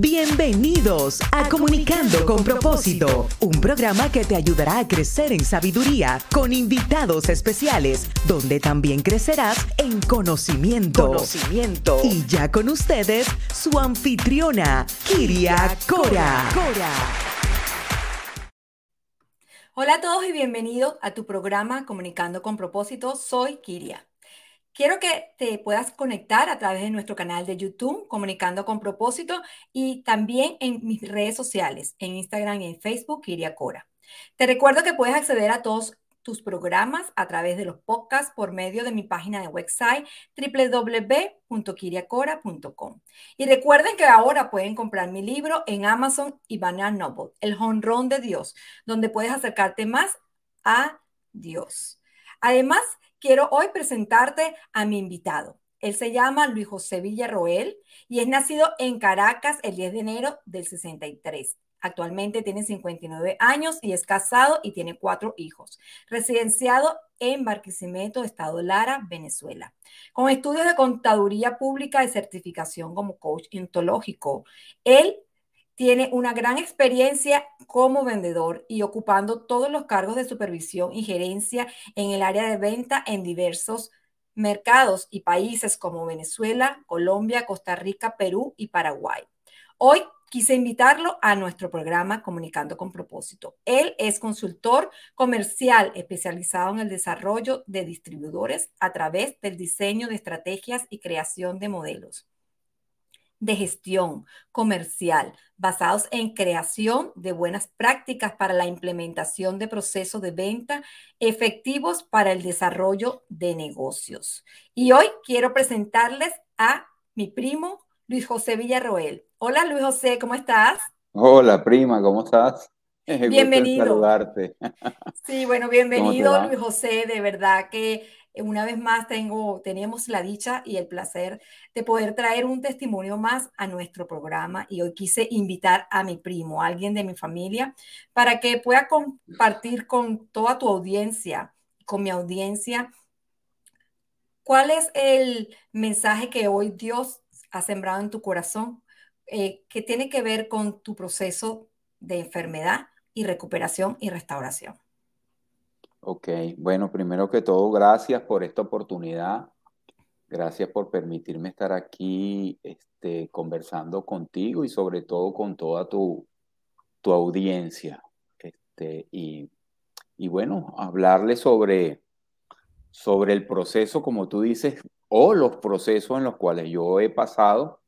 Bienvenidos a Comunicando con propósito, un programa que te ayudará a crecer en sabiduría con invitados especiales, donde también crecerás en conocimiento. Conocimiento. Y ya con ustedes, su anfitriona, Kiria Cora. Hola a todos y bienvenidos a tu programa Comunicando con propósito. Soy Kiria. Quiero que te puedas conectar a través de nuestro canal de YouTube, Comunicando con Propósito, y también en mis redes sociales, en Instagram y en Facebook, Kiria Cora. Te recuerdo que puedes acceder a todos tus programas a través de los podcasts por medio de mi página de website www.kiriacora.com. Y recuerden que ahora pueden comprar mi libro en Amazon y Banana Noble, El Honrón de Dios, donde puedes acercarte más a Dios. Además, quiero hoy presentarte a mi invitado. Él se llama Luis José Villarroel y es nacido en Caracas el 10 de enero del 63. Actualmente tiene 59 años y es casado y tiene cuatro hijos. Residenciado en Barquisimeto, Estado Lara, Venezuela. Con estudios de contaduría pública y certificación como coach ontológico. Él tiene una gran experiencia como vendedor y ocupando todos los cargos de supervisión y gerencia en el área de venta en diversos mercados y países como Venezuela, Colombia, Costa Rica, Perú y Paraguay. Hoy quise invitarlo a nuestro programa Comunicando con propósito. Él es consultor comercial especializado en el desarrollo de distribuidores a través del diseño de estrategias y creación de modelos de gestión comercial basados en creación de buenas prácticas para la implementación de procesos de venta efectivos para el desarrollo de negocios. Y hoy quiero presentarles a mi primo Luis José Villarroel. Hola Luis José, ¿cómo estás? Hola prima, ¿cómo estás? Bienvenido. saludarte. Sí, bueno, bienvenido Luis José, de verdad que una vez más tengo, teníamos la dicha y el placer de poder traer un testimonio más a nuestro programa y hoy quise invitar a mi primo, alguien de mi familia, para que pueda compartir con toda tu audiencia, con mi audiencia, cuál es el mensaje que hoy Dios ha sembrado en tu corazón, eh, que tiene que ver con tu proceso de enfermedad y recuperación y restauración. Ok, bueno, primero que todo, gracias por esta oportunidad. Gracias por permitirme estar aquí este, conversando contigo y sobre todo con toda tu, tu audiencia. Este, y, y, bueno, hablarle sobre, sobre el proceso, como tú dices, o los procesos en los cuales yo he pasado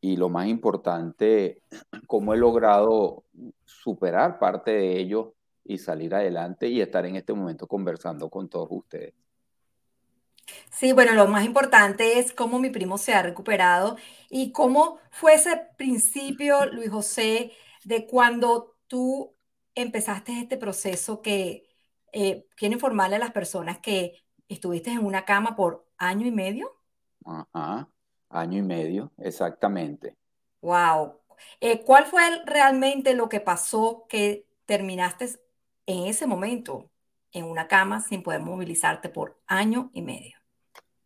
y lo más importante, cómo he logrado superar parte de ello y salir adelante y estar en este momento conversando con todos ustedes. Sí, bueno, lo más importante es cómo mi primo se ha recuperado y cómo fue ese principio, Luis José, de cuando tú empezaste este proceso que eh, quiero informarle a las personas que estuviste en una cama por año y medio. Ajá, año y medio, exactamente. Wow. Eh, ¿Cuál fue realmente lo que pasó que terminaste en ese momento en una cama sin poder movilizarte por año y medio?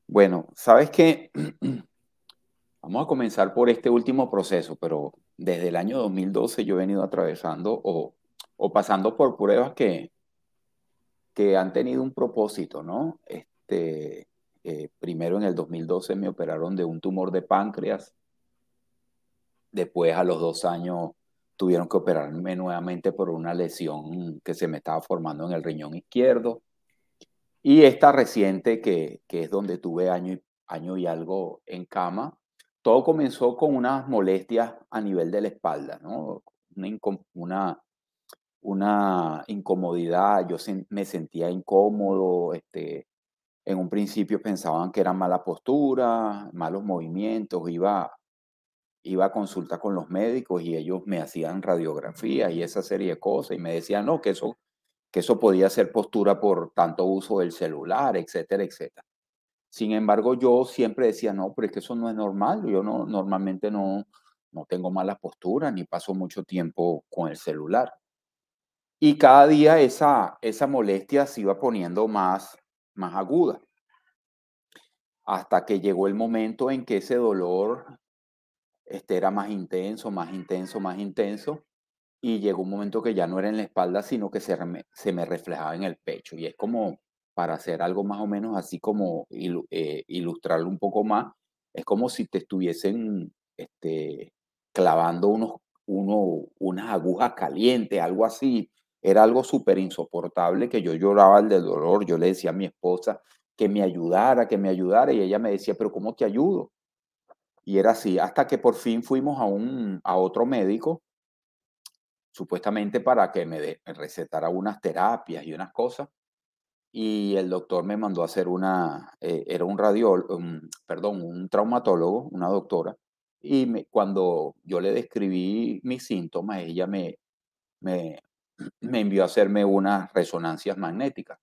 Bueno, sabes que vamos a comenzar por este último proceso, pero desde el año 2012 yo he venido atravesando o, o pasando por pruebas que, que han tenido un propósito, ¿no? Este, eh, primero en el 2012 me operaron de un tumor de páncreas, después a los dos años tuvieron que operarme nuevamente por una lesión que se me estaba formando en el riñón izquierdo. Y esta reciente, que, que es donde tuve año y, año y algo en cama, todo comenzó con unas molestias a nivel de la espalda, ¿no? Una, una, incomodidad, yo me sentía incómodo, este, en un principio pensaban que era mala postura, malos movimientos, iba iba a consulta con los médicos y ellos me hacían radiografía y esa serie de cosas y me decían, no, que eso, que eso podía ser postura por tanto uso del celular, etcétera, etcétera. Sin embargo, yo siempre decía, no, pero es que eso no es normal. Yo no, normalmente no, no tengo mala postura ni paso mucho tiempo con el celular. Y cada día esa, esa molestia se iba poniendo más, más aguda. Hasta que llegó el momento en que ese dolor este era más intenso, más intenso, más intenso. Y llegó un momento que ya no era en la espalda, sino que se, se me reflejaba en el pecho. Y es como, para hacer algo más o menos así como eh, ilustrarlo un poco más, es como si te estuviesen este, clavando unos, uno, unas agujas calientes, algo así. Era algo súper insoportable que yo lloraba el del dolor. Yo le decía a mi esposa que me ayudara, que me ayudara, y ella me decía, pero ¿cómo te ayudo? Y era así, hasta que por fin fuimos a, un, a otro médico, supuestamente para que me, recetara unas terapias y unas cosas. Y el doctor me mandó a hacer una, eh, era un radiólogo, perdón, un traumatólogo, una doctora. Y cuando yo le describí mis síntomas, ella me, me, me envió a hacerme unas resonancias magnéticas.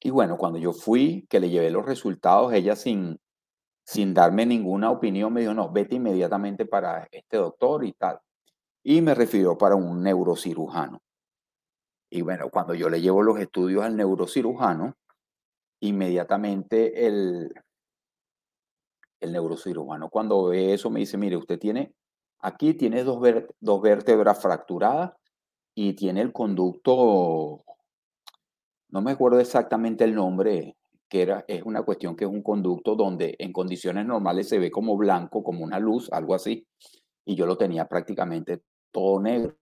Y bueno, cuando yo fui, que le llevé los resultados, ella sin, sin darme ninguna opinión me dijo, no, vete inmediatamente para este doctor y tal. Y me refirió para un neurocirujano. Y bueno, cuando yo le llevo los estudios al neurocirujano, inmediatamente el, el neurocirujano cuando ve eso me dice, mire, usted tiene, aquí tiene dos, dos vértebras fracturadas y tiene el conducto no me acuerdo exactamente el nombre, que era, es una cuestión que es un conducto donde en condiciones normales se ve como blanco, como una luz, algo así, y yo lo tenía prácticamente todo negro.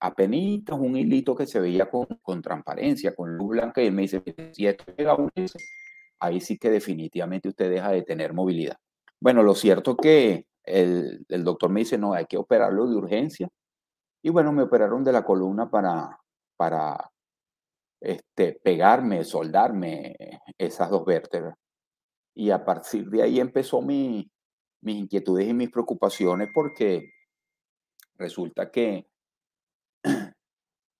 Apenas un hilito que se veía con, con transparencia, con luz blanca, y él me dice, si esto llega a ahí sí que definitivamente usted deja de tener movilidad. Bueno, lo cierto que el, el doctor me dice, no, hay que operarlo de urgencia. Y bueno, me operaron de la columna para, para este, pegarme, soldarme esas dos vértebras. Y a partir de ahí empezó mi, mis inquietudes y mis preocupaciones porque resulta que,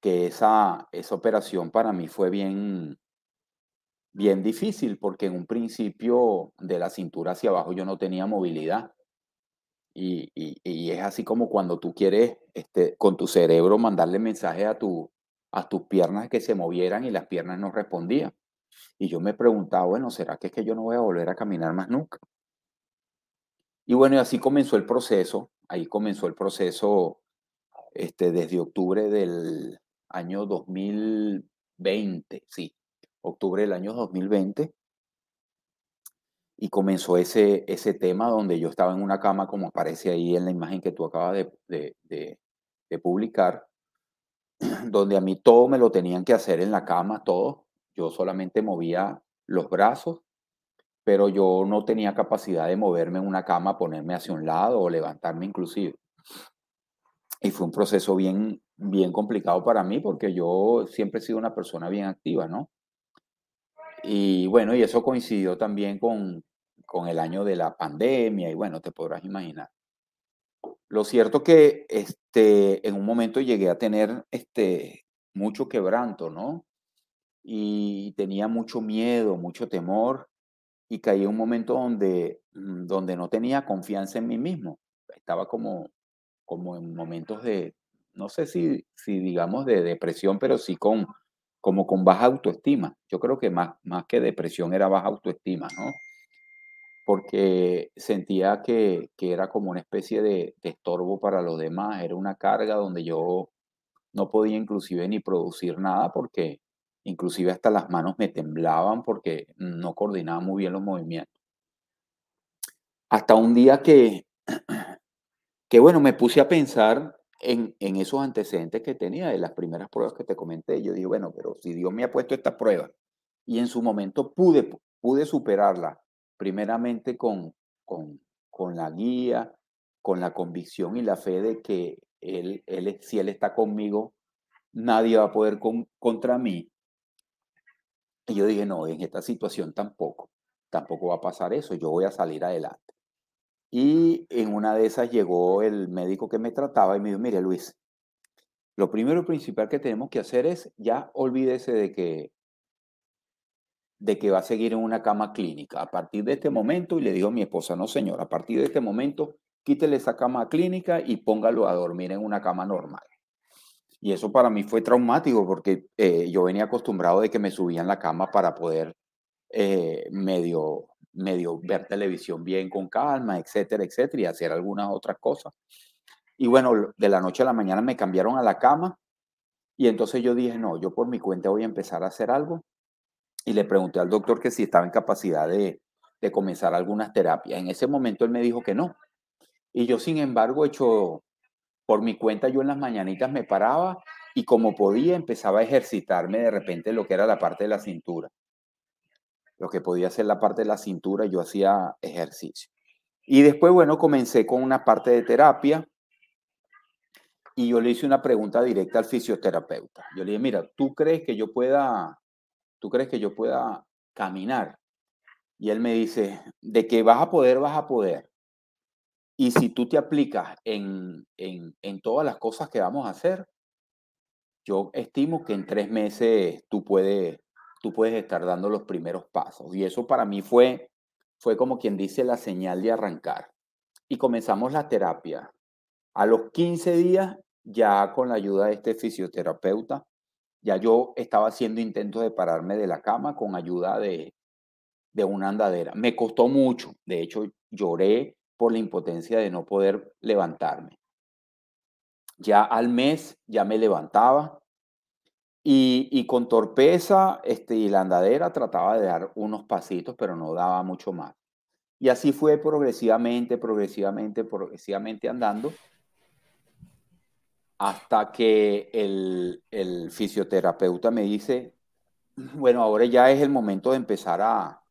que esa, esa operación para mí fue bien, bien difícil porque en un principio de la cintura hacia abajo yo no tenía movilidad. Y, y, es así como cuando tú quieres este, con tu cerebro mandarle mensaje a tu, a tus piernas que se movieran y las piernas no respondían. Y yo me preguntaba, bueno, ¿será que es que yo no voy a volver a caminar más nunca? Y bueno, y así comenzó el proceso, ahí comenzó el proceso este, desde octubre del año 2020, sí, octubre del año 2020. Y comenzó ese, ese tema donde yo estaba en una cama, como aparece ahí en la imagen que tú acabas de, de, de publicar, donde a mí todo me lo tenían que hacer en la cama, todo. Yo solamente movía los brazos, pero yo no tenía capacidad de moverme en una cama, ponerme hacia un lado o levantarme inclusive. Y fue un proceso bien, bien complicado para mí porque yo siempre he sido una persona bien activa, ¿no? Y bueno, y eso coincidió también con, con el año de la pandemia y bueno, te podrás imaginar. Lo cierto que este, en un momento llegué a tener este, mucho quebranto, ¿no? Y tenía mucho miedo, mucho temor, y caí en un momento donde, mm, donde no tenía confianza en mí mismo. Estaba como, como en momentos de, no sé si, si digamos de depresión, pero sí con, como con baja autoestima. Yo creo que más, más que depresión era baja autoestima, ¿no? Porque sentía que, era como una especie de, estorbo para los demás, era una carga donde yo no podía inclusive ni producir nada porque inclusive hasta las manos me temblaban porque no coordinaba muy bien los movimientos. Hasta un día que, que bueno, me puse a pensar en, en esos antecedentes que tenía de las primeras pruebas que te comenté. Yo dije, bueno, pero si Dios me ha puesto esta prueba y en su momento pude, pude superarla primeramente con, con, con la guía, con la convicción y la fe de que él, él, si Él está conmigo, nadie va a poder contra mí. Y yo dije, no, en esta situación tampoco, tampoco va a pasar eso, yo voy a salir adelante. Y en una de esas llegó el médico que me trataba y me dijo, mire Luis, lo primero y principal que tenemos que hacer es ya olvídese de que de que va a seguir en una cama clínica. A partir de este momento, y le digo a mi esposa, no señor, a partir de este momento, quítele esa cama clínica y póngalo a dormir en una cama normal. Y eso para mí fue traumático porque eh, yo venía acostumbrado de que me subían la cama para poder eh, medio, medio ver televisión bien con calma, etcétera, etcétera, y hacer algunas otras cosas. Y bueno, de la noche a la mañana me cambiaron a la cama y entonces yo dije, no, yo por mi cuenta voy a empezar a hacer algo. Y le pregunté al doctor que si estaba en capacidad de, de comenzar algunas terapias. En ese momento él me dijo que no. Y yo, sin embargo, hecho por mi cuenta, yo en las mañanitas me paraba y como podía empezaba a ejercitarme de repente lo que era la parte de la cintura. Lo que podía ser la parte de la cintura, yo hacía ejercicio. Y después, bueno, comencé con una parte de terapia y yo le hice una pregunta directa al fisioterapeuta. Yo le dije, mira, ¿tú crees que yo pueda, tú crees que yo pueda caminar? Y él me dice, de que vas a poder, vas a poder. Y si tú te aplicas en, en, en todas las cosas que vamos a hacer, yo estimo que en tres meses tú puedes, tú puedes estar dando los primeros pasos. Y eso para mí fue, fue como quien dice la señal de arrancar. Y comenzamos la terapia. A los 15 días, ya con la ayuda de este fisioterapeuta, ya yo estaba haciendo intentos de pararme de la cama con ayuda de, de una andadera. Me costó mucho, de hecho lloré por la impotencia de no poder levantarme. Ya al mes ya me levantaba y, y, con torpeza este, y la andadera trataba de dar unos pasitos, pero no daba mucho más. Y así fue progresivamente, progresivamente, progresivamente andando hasta que el, el fisioterapeuta me dice, bueno, ahora ya es el momento de empezar a,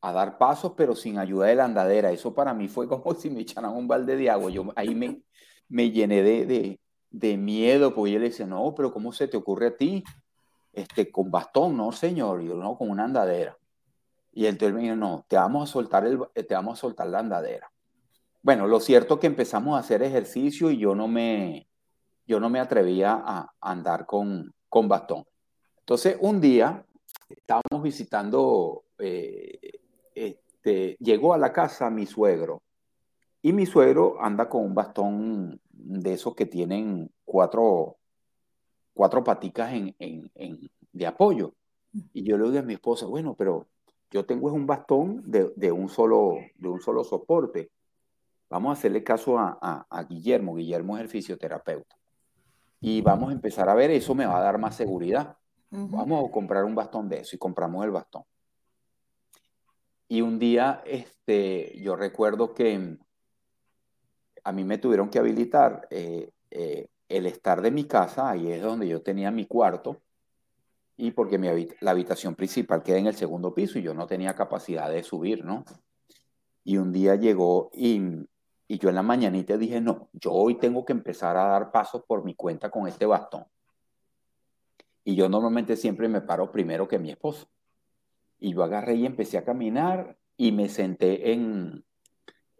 a dar pasos, pero sin ayuda de la andadera. Eso para mí fue como si me echaran un balde de agua. Yo ahí me, me llené de, de, de miedo, porque yo le decía, no, pero ¿cómo se te ocurre a ti? Este, con bastón, no, señor, yo no, con una andadera. Y entonces me no, te vamos a soltar, el, te vamos a soltar la andadera. Bueno, lo cierto que empezamos a hacer ejercicio y yo no me, yo no me atrevía a andar con, con bastón. Entonces, un día estábamos visitando eh, este, llegó a la casa mi suegro y mi suegro anda con un bastón de esos que tienen cuatro, cuatro paticas en, de apoyo. Y yo le digo a mi esposa, bueno, pero yo tengo un bastón de, un, solo, de un solo soporte. Vamos a hacerle caso a, a, Guillermo. Guillermo es el fisioterapeuta. Y vamos a empezar a ver, eso me va a dar más seguridad. Vamos a comprar un bastón de eso y compramos el bastón. Y un día, este, yo recuerdo que a mí me tuvieron que habilitar eh, eh, el estar de mi casa, ahí es donde yo tenía mi cuarto, y porque mi la habitación principal queda en el segundo piso y yo no tenía capacidad de subir, ¿no? Y un día llegó y, y yo en la mañanita dije, no, yo hoy tengo que empezar a dar pasos por mi cuenta con este bastón. Y yo normalmente siempre me paro primero que mi esposo. Y yo agarré y empecé a caminar y me senté en,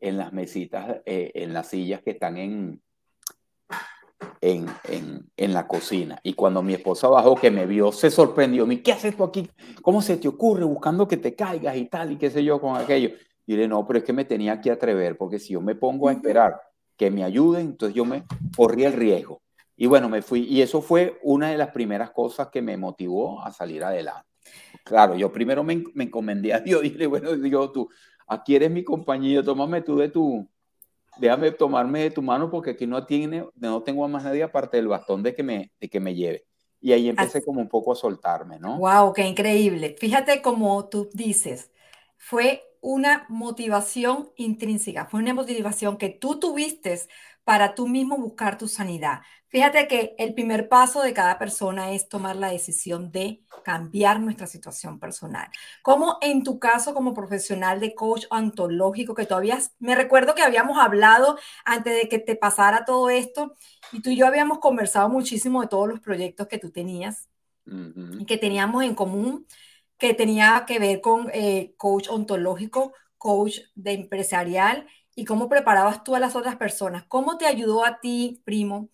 en las mesitas, eh, en las sillas que están en, en, en, en, la cocina. Y cuando mi esposa bajó, que me vio, se sorprendió. ¿Qué haces tú aquí? ¿Cómo se te ocurre buscando que te caigas y tal? Y qué sé yo con aquello. Y le no, pero es que me tenía que atrever, porque si yo me pongo a esperar que me ayuden, entonces yo me corrí el riesgo. Y bueno, me fui. Y eso fue una de las primeras cosas que me motivó a salir adelante. Claro, yo primero me, me encomendé a Dios y dije, bueno, Dios, tú, aquí eres mi compañía, tómame tú de tu, déjame tomarme de tu mano porque aquí no, tiene, no tengo más nadie aparte del bastón de que me, de que me lleve. Y ahí empecé como un poco a soltarme, ¿no? Wow, qué increíble. Fíjate como tú dices, fue una motivación intrínseca, fue una motivación que tú tuviste para tú mismo buscar tu sanidad. Fíjate que el primer paso de cada persona es tomar la decisión de cambiar nuestra situación personal. Como en tu caso como profesional de coach ontológico, que todavía me recuerdo que habíamos hablado antes de que te pasara todo esto y tú y yo habíamos conversado muchísimo de todos los proyectos que tú tenías y que teníamos en común, que tenía que ver con eh, coach ontológico, coach de empresarial y cómo preparabas tú a las otras personas. ¿Cómo te ayudó a ti, primo,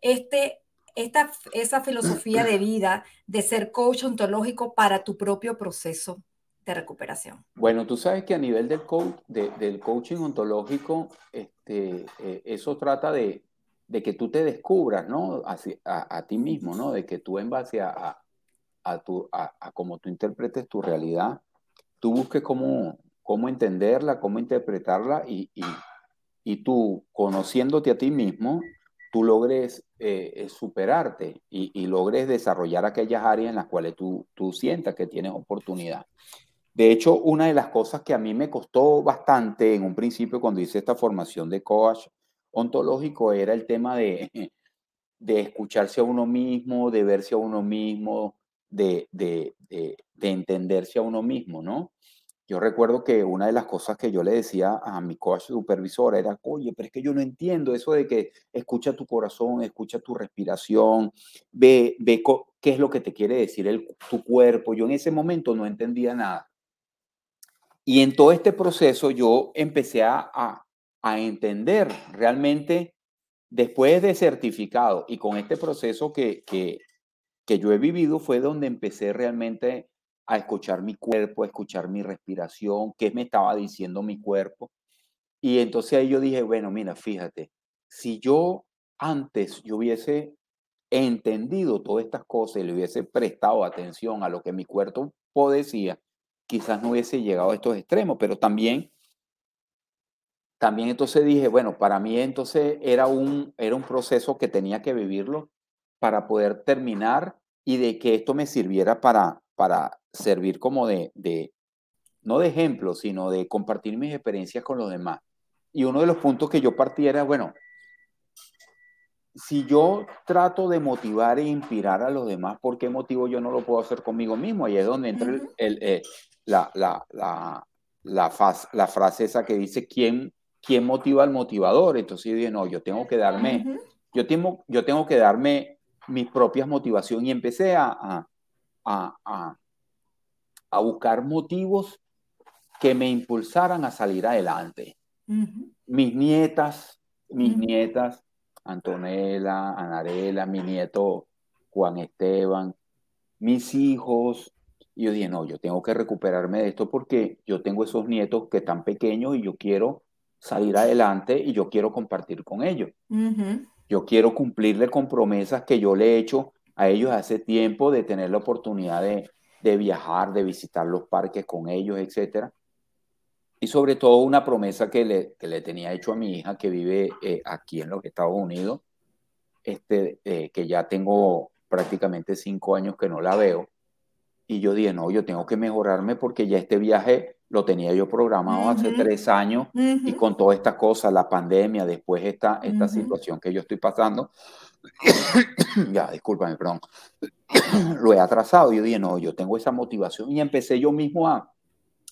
este, esta, esa filosofía de vida de ser coach ontológico para tu propio proceso de recuperación? Bueno, tú sabes que a nivel del, coach, del coaching ontológico, este, eh, eso trata de, que tú te descubras, ¿no? A, a, ti mismo, ¿no? De que tú en base a, tu, a, cómo tú interpretes tu realidad, tú busques cómo, cómo entenderla, cómo interpretarla y, y, tú, conociéndote a ti mismo, tú logres eh, eh, superarte y, y, logres desarrollar aquellas áreas en las cuales tú, tú sientas que tienes oportunidad. De hecho, una de las cosas que a mí me costó bastante en un principio cuando hice esta formación de coach ontológico era el tema de, de escucharse a uno mismo, de verse a uno mismo, de, de, de, de entenderse a uno mismo, ¿no? Yo recuerdo que una de las cosas que yo le decía a mi coach supervisora era, oye, pero es que yo no entiendo eso de que escucha tu corazón, escucha tu respiración, ve, ve qué es lo que te quiere decir tu cuerpo. Yo en ese momento no entendía nada. Y en todo este proceso yo empecé a, a, entender realmente, después de certificado y con este proceso que, que yo he vivido, fue donde empecé realmente a escuchar mi cuerpo, a escuchar mi respiración, qué me estaba diciendo mi cuerpo. Y entonces ahí yo dije, bueno, mira, fíjate, si yo antes yo hubiese entendido todas estas cosas y le hubiese prestado atención a lo que mi cuerpo decía, quizás no hubiese llegado a estos extremos, pero también, también entonces dije, bueno, para mí entonces era un, era un proceso que tenía que vivirlo para poder terminar y de que esto me sirviera para, para servir como de, de, no de ejemplo, sino de compartir mis experiencias con los demás. Y uno de los puntos que yo partí era, bueno, si yo trato de motivar e inspirar a los demás, ¿por qué motivo yo no lo puedo hacer conmigo mismo? Ahí es donde entra el, eh, la, la, la, la, la, frase esa que dice, ¿quién, ¿quién motiva al motivador? Entonces yo dije, no, yo tengo que darme, yo, tengo, yo tengo que darme mis propias motivaciones y empecé a, a, a, buscar motivos que me impulsaran a salir adelante. Mis nietas, mis nietas, Antonella, Anarela, mi nieto Juan Esteban, mis hijos. Y yo dije, no, yo tengo que recuperarme de esto porque yo tengo esos nietos que están pequeños y yo quiero salir adelante y yo quiero compartir con ellos. Yo quiero cumplirle con promesas que yo le he hecho a ellos hace tiempo de tener la oportunidad de, de viajar, de visitar los parques con ellos, etc. Y sobre todo una promesa que le, que le tenía hecho a mi hija que vive eh, aquí en los Estados Unidos, este, eh, que ya tengo prácticamente cinco años que no la veo. Y yo dije, no, yo tengo que mejorarme porque ya este viaje lo tenía yo programado hace tres años y con toda esta cosa, la pandemia, después esta, esta situación que yo estoy pasando, ya, discúlpame, perdón, lo he atrasado. Yo dije, no, yo tengo esa motivación y empecé yo mismo a,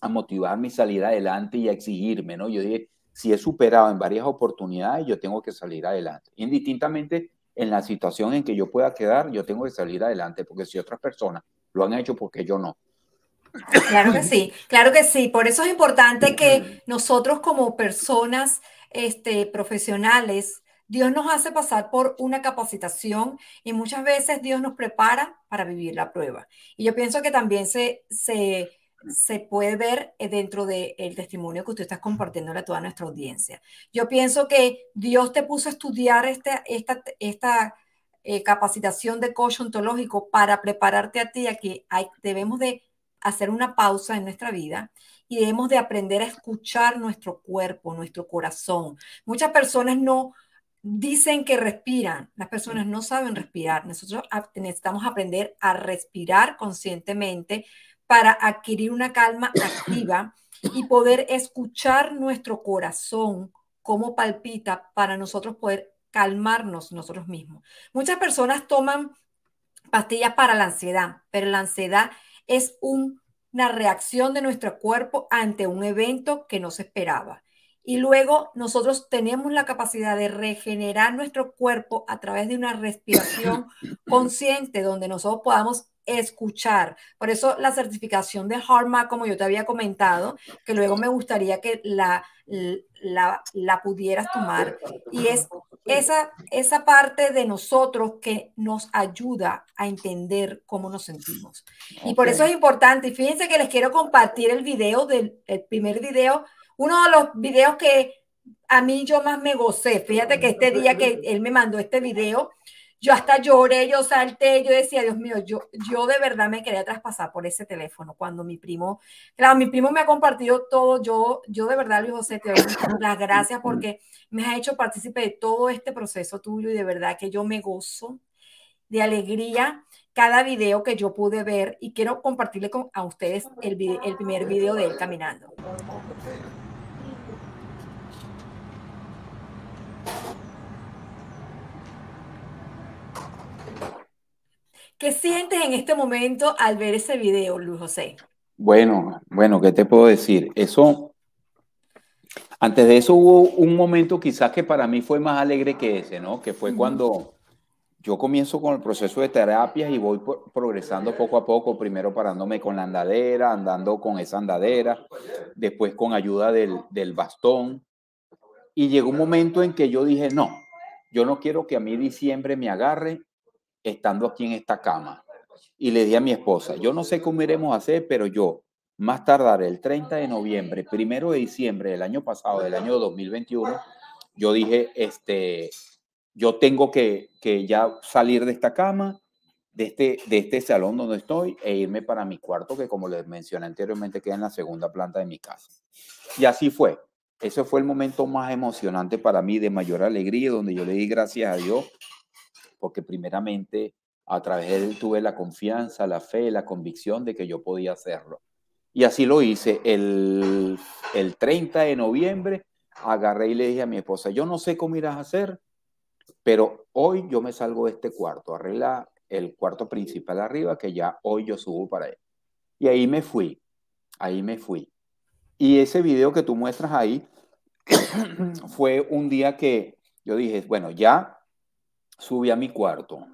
a motivar mi salida adelante y a exigirme, ¿no? Yo dije, si he superado en varias oportunidades, yo tengo que salir adelante. Indistintamente en la situación en que yo pueda quedar, yo tengo que salir adelante, porque si otras personas lo han hecho, porque yo no? Claro que sí, claro que sí. Por eso es importante que nosotros como personas este, profesionales Dios nos hace pasar por una capacitación y muchas veces Dios nos prepara para vivir la prueba. Y yo pienso que también se, se, se puede ver eh, dentro del testimonio que usted está compartiendo a toda nuestra audiencia. Yo pienso que Dios te puso a estudiar esta, esta, esta eh, capacitación de coach ontológico para prepararte a ti a que hay, debemos de hacer una pausa en nuestra vida y debemos de aprender a escuchar nuestro cuerpo, nuestro corazón. Muchas personas no, dicen que respiran, las personas no saben respirar. Nosotros necesitamos aprender a respirar conscientemente para adquirir una calma activa y poder escuchar nuestro corazón, cómo palpita, para nosotros poder calmarnos nosotros mismos. Muchas personas toman pastillas para la ansiedad, pero la ansiedad es una reacción de nuestro cuerpo ante un evento que no se esperaba. Y luego nosotros tenemos la capacidad de regenerar nuestro cuerpo a través de una respiración consciente donde nosotros podamos escuchar. Por eso la certificación de HARMA, como yo te había comentado, que luego me gustaría que la, la, la pudieras tomar. Y es esa, esa parte de nosotros que nos ayuda a entender cómo nos sentimos. Y por eso es importante. Y fíjense que les quiero compartir el video del el primer video uno de los videos que a mí yo más me gocé, fíjate que este día que él me mandó este video, yo hasta lloré, yo salté, yo decía, Dios mío, yo, yo de verdad me quería traspasar por ese teléfono cuando mi primo, claro, mi primo me ha compartido todo, yo, yo de verdad, Luis José, te doy las gracias porque me has hecho partícipe de todo este proceso tuyo y de verdad que yo me gozo de alegría cada video que yo pude ver y quiero compartirle con, a ustedes el, el primer video de él caminando. ¿Qué sientes en este momento al ver ese video, Luis José? Bueno, bueno, ¿qué te puedo decir? Eso, antes de eso hubo un momento quizás que para mí fue más alegre que ese, ¿no? Que fue cuando yo comienzo con el proceso de terapias y voy progresando poco a poco, primero parándome con la andadera, andando con esa andadera, después con ayuda del, del bastón. Y llegó un momento en que yo dije, no, yo no quiero que a mí diciembre me agarre estando aquí en esta cama. Y le di a mi esposa, yo no sé cómo iremos a hacer, pero yo, más tardar el 30 de noviembre, primero de diciembre del año pasado, del año 2021, yo dije, este, yo tengo que, que ya salir de esta cama, de este, de este salón donde estoy, e irme para mi cuarto, que como les mencioné anteriormente, queda en la segunda planta de mi casa. Y así fue. Ese fue el momento más emocionante para mí, de mayor alegría, donde yo le di gracias a Dios porque primeramente a través de él tuve la confianza, la fe, la convicción de que yo podía hacerlo. Y así lo hice. El, el 30 de noviembre agarré y le dije a mi esposa, yo no sé cómo irás a hacer, pero hoy yo me salgo de este cuarto, arregla el cuarto principal arriba, que ya hoy yo subo para él. Y ahí me fui, ahí me fui. Y ese video que tú muestras ahí fue un día que yo dije, bueno, ya subí a mi cuarto.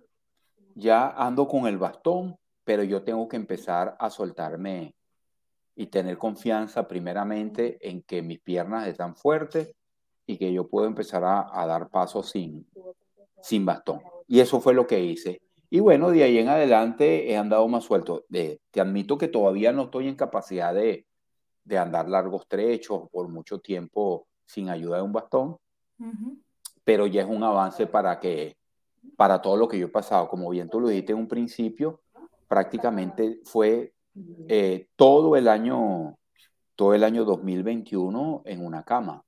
Ya ando con el bastón, pero yo tengo que empezar a soltarme y tener confianza primeramente en que mis piernas están fuertes y que yo puedo empezar a, dar pasos sin, sin bastón. Y eso fue lo que hice. Y bueno, de ahí en adelante he andado más suelto. te admito que todavía no estoy en capacidad de, de andar largos trechos por mucho tiempo sin ayuda de un bastón, pero ya es un avance para que para todo lo que yo he pasado. Como bien tú lo dijiste en un principio, prácticamente fue eh, todo el año todo el año 2021 en una cama,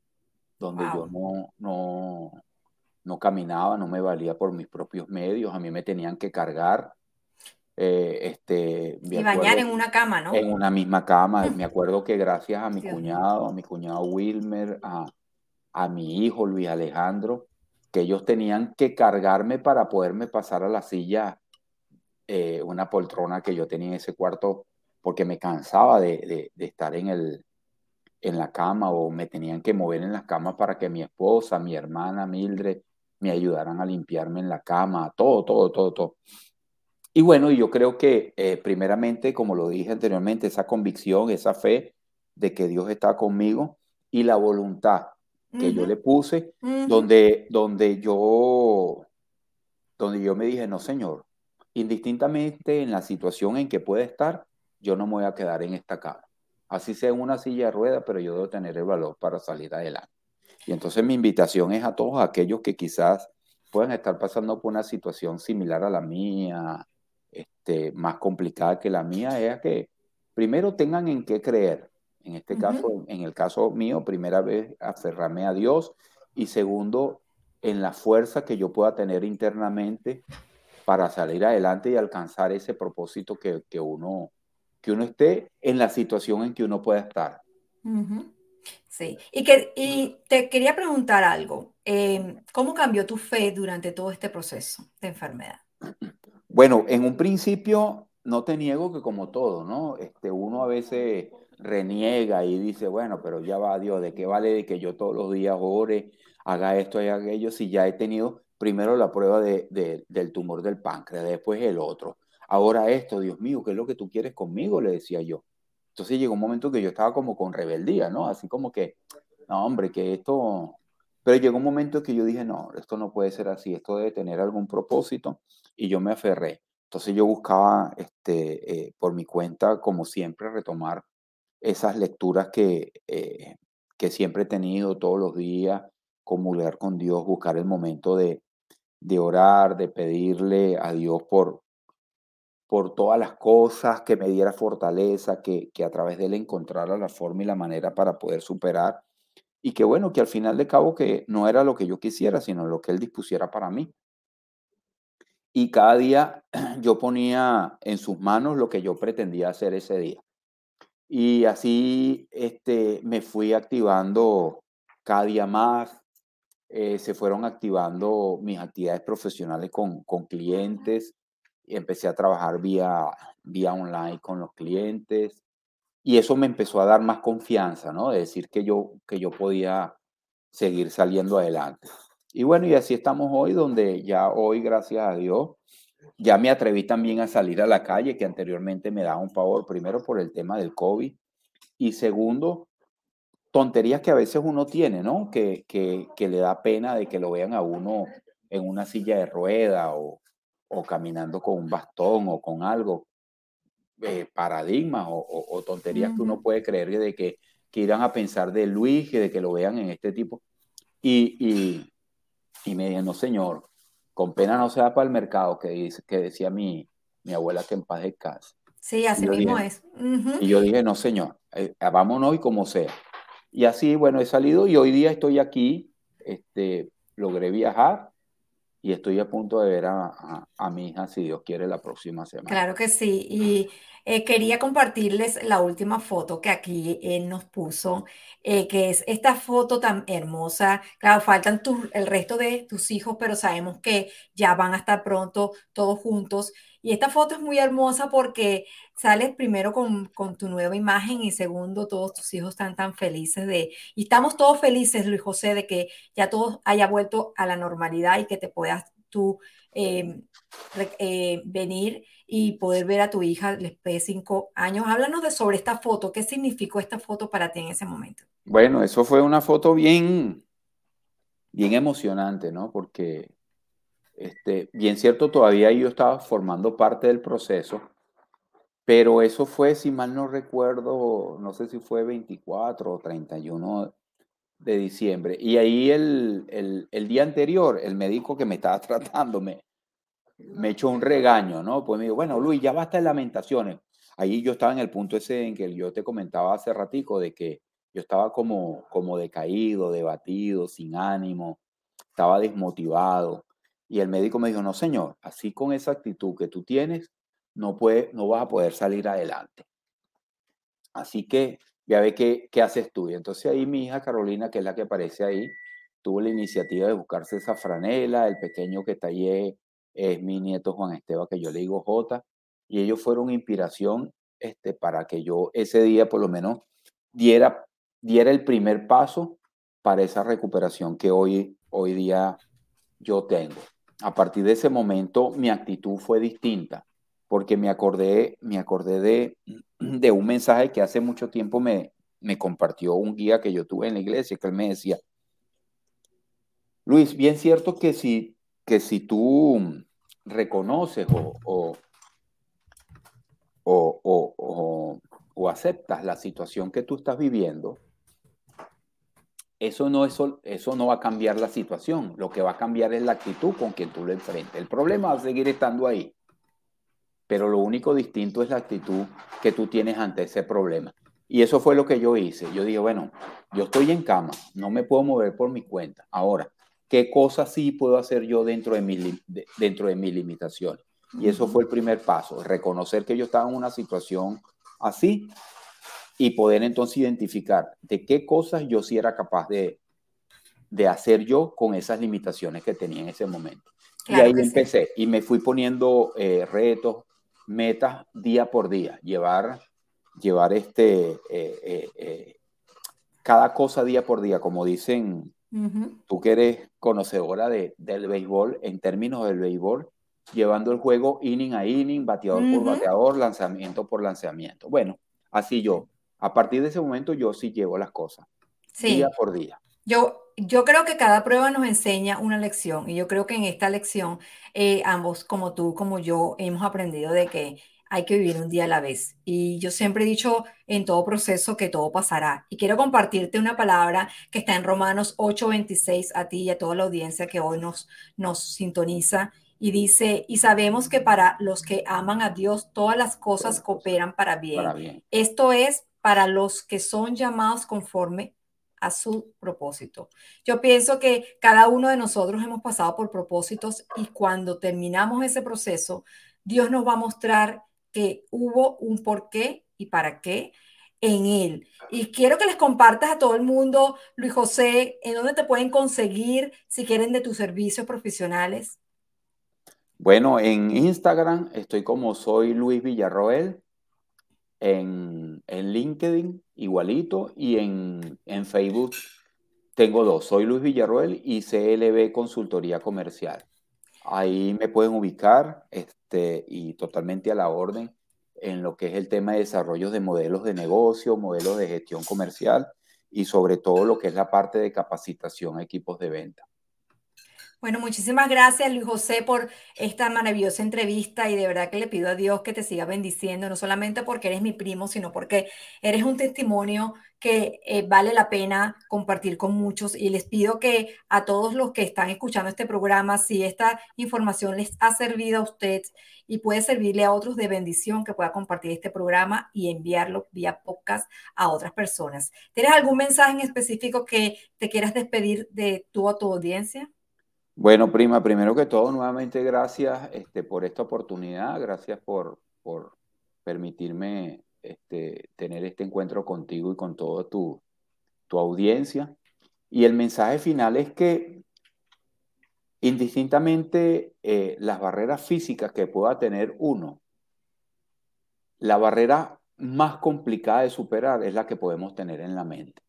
donde yo no, no, no caminaba, no me valía por mis propios medios, a mí me tenían que cargar. Eh, este, y bañar en una cama, ¿no? En una misma cama. Me acuerdo que gracias a mi cuñado, a mi cuñado Wilmer, a, a mi hijo Luis Alejandro, que ellos tenían que cargarme para poderme pasar a la silla, eh, una poltrona que yo tenía en ese cuarto, porque me cansaba de, estar en, el, en la cama o me tenían que mover en las camas para que mi esposa, mi hermana Mildred me ayudaran a limpiarme en la cama, todo, todo, todo, todo. Y bueno, yo creo que eh, primeramente, como lo dije anteriormente, esa convicción, esa fe de que Dios está conmigo y la voluntad que yo le puse, donde, donde, yo, donde yo me dije, no, señor, indistintamente en la situación en que pueda estar, yo no me voy a quedar en esta cama. Así sea en una silla de ruedas, pero yo debo tener el valor para salir adelante. Y entonces mi invitación es a todos aquellos que quizás puedan estar pasando por una situación similar a la mía, este, más complicada que la mía, es a que primero tengan en qué creer, en este caso, en el caso mío, primera vez aferrarme a Dios y segundo, en la fuerza que yo pueda tener internamente para salir adelante y alcanzar ese propósito que, que uno, que uno esté en la situación en que uno pueda estar. Sí, y, que, y te quería preguntar algo. Em, ¿Cómo cambió tu fe durante todo este proceso de enfermedad? Bueno, en un principio no te niego que como todo, ¿no? Este, uno a veces reniega y dice, bueno, pero ya va Dios, ¿de qué vale de que yo todos los días ore, haga esto y aquello si ya he tenido primero la prueba de, del tumor del páncreas, después el otro? Ahora esto, Dios mío, ¿qué es lo que tú quieres conmigo? Le decía yo. Entonces llegó un momento que yo estaba como con rebeldía, ¿no? Así como que, no, hombre, que esto... Pero llegó un momento que yo dije, no, esto no puede ser así, esto debe tener algún propósito y yo me aferré. Entonces yo buscaba este, eh, por mi cuenta, como siempre, retomar esas lecturas que, eh, que siempre he tenido todos los días, comulgar con Dios, buscar el momento de, de orar, de pedirle a Dios por, por todas las cosas, que me diera fortaleza, que, que a través de él encontrara la forma y la manera para poder superar. Y que bueno, que al final de cabo que no era lo que yo quisiera, sino lo que él dispusiera para mí. Y cada día yo ponía en sus manos lo que yo pretendía hacer ese día. Y así este, me fui activando cada día más, eh, se fueron activando mis actividades profesionales con, con clientes, empecé a trabajar vía, vía online con los clientes y eso me empezó a dar más confianza, ¿no? De decir que yo, que yo podía seguir saliendo adelante. Y bueno, y así estamos hoy, donde ya hoy, gracias a Dios, ya me atreví también a salir a la calle, que anteriormente me daba un favor, primero por el tema del COVID y segundo, tonterías que a veces uno tiene, ¿no? Que, que, que le da pena de que lo vean a uno en una silla de rueda o, o caminando con un bastón o con algo, eh, paradigmas o, tonterías que uno puede creer de que, que, irán a pensar de Luis y de que lo vean en este tipo. Y, y, y me dije, no señor, con pena no se va para el mercado, que, dice, que decía mi, mi abuela que en paz casa. Sí, así mismo es. Y yo dije, no señor, eh, vámonos y como sea. Y así, bueno, he salido y hoy día estoy aquí, este, logré viajar y estoy a punto de ver a, a, mi hija, si Dios quiere, la próxima semana. Claro que sí. Y eh, quería compartirles la última foto que aquí él nos puso, eh, que es esta foto tan hermosa. Claro, faltan el resto de tus hijos, pero sabemos que ya van a estar pronto todos juntos. Y esta foto es muy hermosa porque sales primero con, con, tu nueva imagen y segundo, todos tus hijos están tan felices de, y estamos todos felices, Luis José, de que ya todo haya vuelto a la normalidad y que te puedas tú em, eh, venir y poder ver a tu hija después de cinco años. Háblanos de sobre esta foto, ¿qué significó esta foto para ti en ese momento? Bueno, eso fue una foto bien, bien emocionante, ¿no? Porque este, bien cierto, todavía yo estaba formando parte del proceso, pero eso fue, si mal no recuerdo, no sé si fue 24 o 31 de diciembre. Y ahí el, el, día anterior, el médico que me estaba tratando me, me echó un regaño, ¿no? Pues me dijo, bueno, Luis, ya basta de lamentaciones. Ahí yo estaba en el punto ese en que yo te comentaba hace ratico de que yo estaba como, como decaído, debatido, sin ánimo, estaba desmotivado. Y el médico me dijo, no, señor, así con esa actitud que tú tienes, no, puede, no vas a poder salir adelante. Así que ya ve qué, qué haces tú. Y entonces ahí mi hija Carolina, que es la que aparece ahí, tuvo la iniciativa de buscarse esa franela, el pequeño que tallé es mi nieto Juan Esteban, que yo le digo J, y ellos fueron inspiración este, para que yo ese día por lo menos diera, diera el primer paso para esa recuperación que hoy, hoy día yo tengo a partir de ese momento mi actitud fue distinta, porque me acordé, me acordé de, un mensaje que hace mucho tiempo me, me compartió un guía que yo tuve en la iglesia, que él me decía, Luis, bien cierto que si, que si tú reconoces o, o, o, o aceptas la situación que tú estás viviendo, eso no, eso, eso no va a cambiar la situación. Lo que va a cambiar es la actitud con que tú lo enfrentes. El problema va a seguir estando ahí. Pero lo único distinto es la actitud que tú tienes ante ese problema. Y eso fue lo que yo hice. Yo dije, bueno, yo estoy en cama, no me puedo mover por mi cuenta. Ahora, ¿qué cosas sí puedo hacer yo dentro de, mi, dentro de mis limitaciones? Y eso fue el primer paso, reconocer que yo estaba en una situación así y poder entonces identificar de qué cosas yo sí era capaz de, de hacer yo con esas limitaciones que tenía en ese momento. y ahí empecé y me fui poniendo eh, retos, metas día por día, llevar, llevar este, eh, eh, cada cosa día por día, como dicen, tú que eres conocedora de, del béisbol, en términos del béisbol, llevando el juego inning a inning, bateador por bateador, lanzamiento por lanzamiento. Bueno, así yo, a partir de ese momento yo sí llevo las cosas, día por día. Yo, yo creo que cada prueba nos enseña una lección y yo creo que en esta lección eh, ambos, como tú, como yo, hemos aprendido de que hay que vivir un día a la vez. Y yo siempre he dicho en todo proceso que todo pasará. Y quiero compartirte una palabra que está en Romanos 8:26 a ti y a toda la audiencia que hoy nos, nos sintoniza. Y dice, y sabemos que para los que aman a Dios, todas las cosas cooperan para bien. Para bien. Esto es para los que son llamados conforme a su propósito. Yo pienso que cada uno de nosotros hemos pasado por propósitos y cuando terminamos ese proceso, Dios nos va a mostrar que hubo un porqué y para qué en él. Y quiero que les compartas a todo el mundo, Luis José, en dónde te pueden conseguir si quieren de tus servicios profesionales. Bueno, en Instagram estoy como soy Luis Villarroel, en, en LinkedIn igualito y en, en Facebook tengo dos, soy Luis Villarroel y CLB Consultoría Comercial. Ahí me pueden ubicar este, y totalmente a la orden en lo que es el tema de desarrollo de modelos de negocio, modelos de gestión comercial y sobre todo lo que es la parte de capacitación a equipos de venta. Bueno, muchísimas gracias Luis José por esta maravillosa entrevista y de verdad que le pido a Dios que te siga bendiciendo, no solamente porque eres mi primo, sino porque eres un testimonio que eh, vale la pena compartir con muchos y les pido que a todos los que están escuchando este programa, si esta información les ha servido a ustedes y puede servirle a otros de bendición, que pueda compartir este programa y enviarlo vía podcast a otras personas. ¿Tienes algún mensaje en específico que te quieras despedir de tu a tu audiencia? Bueno, prima, primero que todo, nuevamente gracias este, por esta oportunidad, gracias por, por permitirme este, tener este encuentro contigo y con toda tu, tu audiencia. Y el mensaje final es que indistintamente eh, las barreras físicas que pueda tener uno, la barrera más complicada de superar es la que podemos tener en la mente.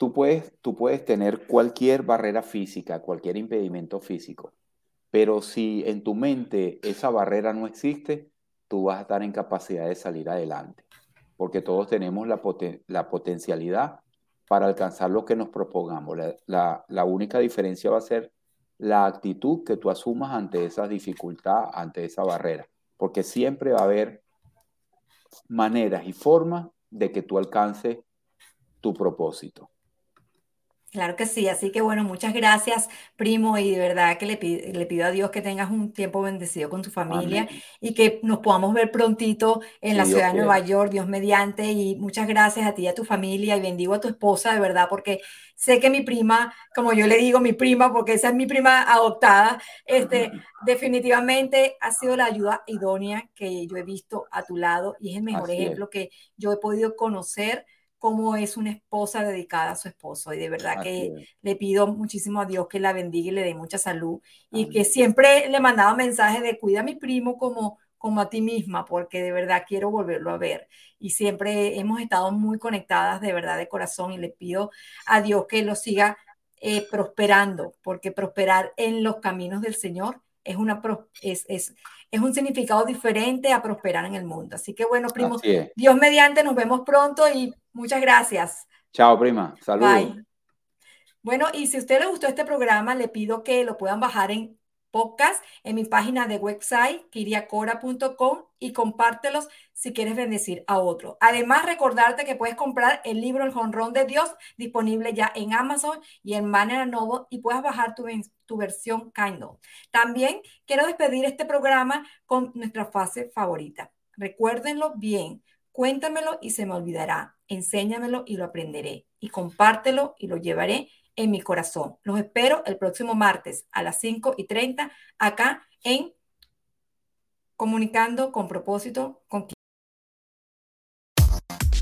Tú puedes, tú puedes tener cualquier barrera física, cualquier impedimento físico, pero si en tu mente esa barrera no existe, tú vas a estar en capacidad de salir adelante, porque todos tenemos la, potencialidad para alcanzar lo que nos propongamos. La, la, única diferencia va a ser la actitud que tú asumas ante esa dificultad, ante esa barrera, porque siempre va a haber maneras y formas de que tú alcances tu propósito. Claro que sí, así que bueno, muchas gracias, primo, y de verdad que le, pido, a Dios que tengas un tiempo bendecido con tu familia y que nos podamos ver prontito en la ciudad de Nueva York, Dios mediante, y muchas gracias a ti y a tu familia y bendigo a tu esposa, de verdad, porque sé que mi prima, como yo le digo, mi prima, porque esa es mi prima adoptada, este, definitivamente ha sido la ayuda idónea que yo he visto a tu lado y es el mejor ejemplo que yo he podido conocer cómo es una esposa dedicada a su esposo. Y de verdad que le pido muchísimo a Dios que la bendiga y le dé mucha salud. Y que siempre le mandaba mensajes de cuida a mi primo como, como a ti misma, porque de verdad quiero volverlo a ver. Y siempre hemos estado muy conectadas de verdad de corazón y le pido a Dios que lo siga eh, prosperando, porque prosperar en los caminos del Señor es, una, es, es, es un significado diferente a prosperar en el mundo. Así que bueno, primo, Dios mediante, nos vemos pronto y muchas gracias. Chao, prima. Saludos. Bueno, y si a usted le gustó este programa, le pido que lo puedan bajar en podcast en mi página de website, kiriacora.com, y compártelos si quieres bendecir a otro. Además, recordarte que puedes comprar el libro El Jonrón de Dios, disponible ya en Amazon y en Manera Novo, y puedes bajar tu, tu versión Kindle. También quiero despedir este programa con nuestra fase favorita. Recuérdenlo bien, cuéntamelo y se me olvidará. Enséñamelo y lo aprenderé. Y compártelo y lo llevaré en mi corazón. Los espero el próximo martes a las 5 y 30 acá en Comunicando con propósito con